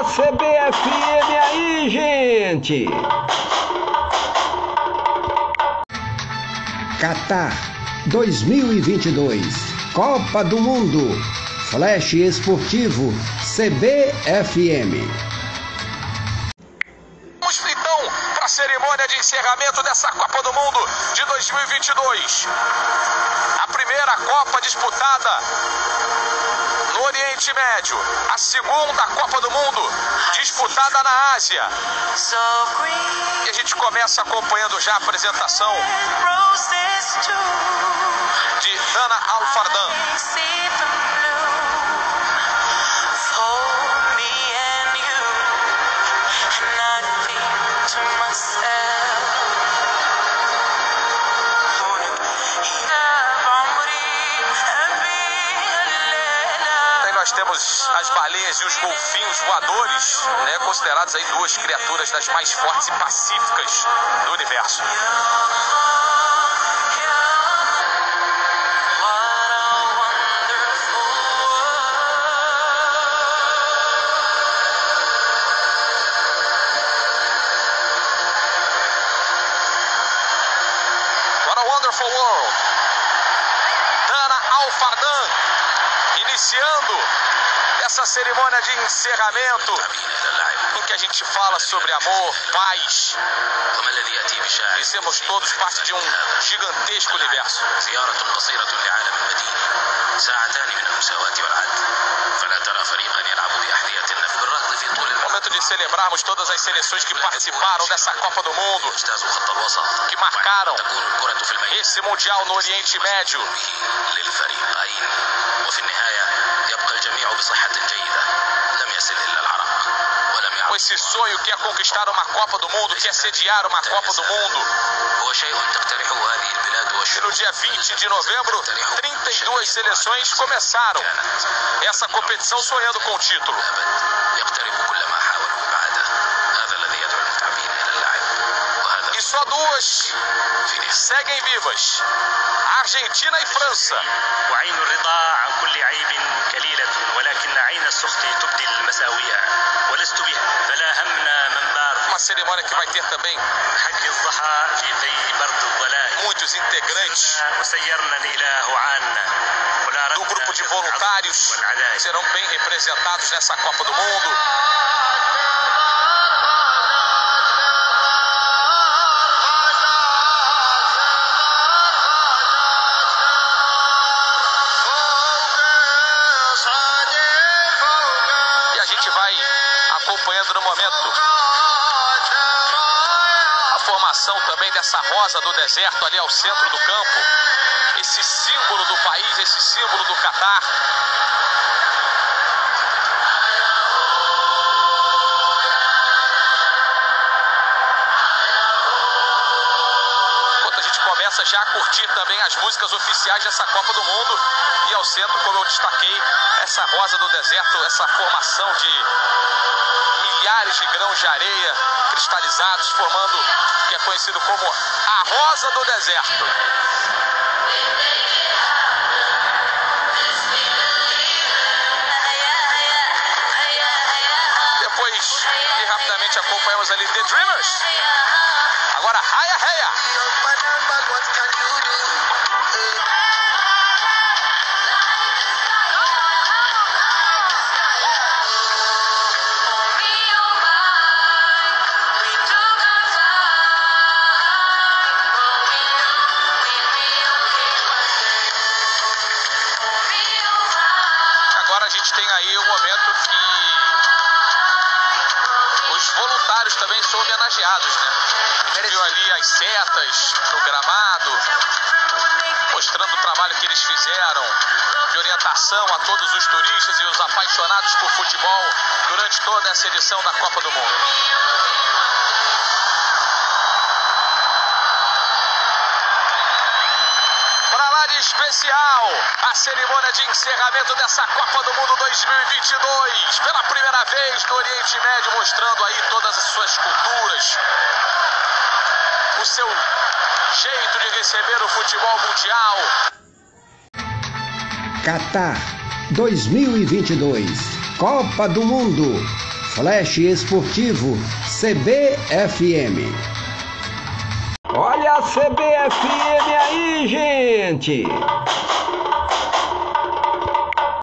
da CBFM aí, gente! Qatar 2022 Copa do Mundo Flash Esportivo CBFM. Vamos então para a cerimônia de encerramento dessa Copa do Mundo de 2022. A primeira Copa disputada Oriente Médio. A segunda Copa do Mundo disputada na Ásia. E a gente começa acompanhando já a apresentação de Dana Alfardan. Temos as baleias e os golfinhos voadores, né, considerados aí duas criaturas das mais fortes e pacíficas do universo. World. Dana Alfardan iniciando essa cerimônia de encerramento em que a gente fala sobre amor, paz. E somos todos parte de um gigantesco universo. Momento de celebrarmos todas as seleções que participaram dessa Copa do Mundo, que marcaram esse Mundial no Oriente Médio. esse sonho que é conquistar uma Copa do Mundo, que é sediar uma Copa do Mundo. E no dia 20 de novembro, 32 seleções começaram essa competição sonhando com o título. E só duas seguem vivas: Argentina e França. semana que vai ter também muitos integrantes do grupo de voluntários serão bem representados nessa Copa do Mundo. E a gente vai acompanhando no momento também dessa rosa do deserto ali ao centro do campo. Esse símbolo do país, esse símbolo do Catar. Já a curtir também as músicas oficiais dessa Copa do Mundo. E ao centro, como eu destaquei, essa rosa do deserto, essa formação de milhares de grãos de areia cristalizados, formando o que é conhecido como a rosa do deserto. Depois, e rapidamente acompanhamos ali The Dreamers. Agora, Raya Raya. Homenageados, né? Viu ali as setas no gramado, mostrando o trabalho que eles fizeram de orientação a todos os turistas e os apaixonados por futebol durante toda essa edição da Copa do Mundo. Especial, a cerimônia de encerramento dessa Copa do Mundo 2022. Pela primeira vez no Oriente Médio, mostrando aí todas as suas culturas, o seu jeito de receber o futebol mundial. Qatar 2022 Copa do Mundo Flash Esportivo CBFM. Olha a CBFM aí, gente!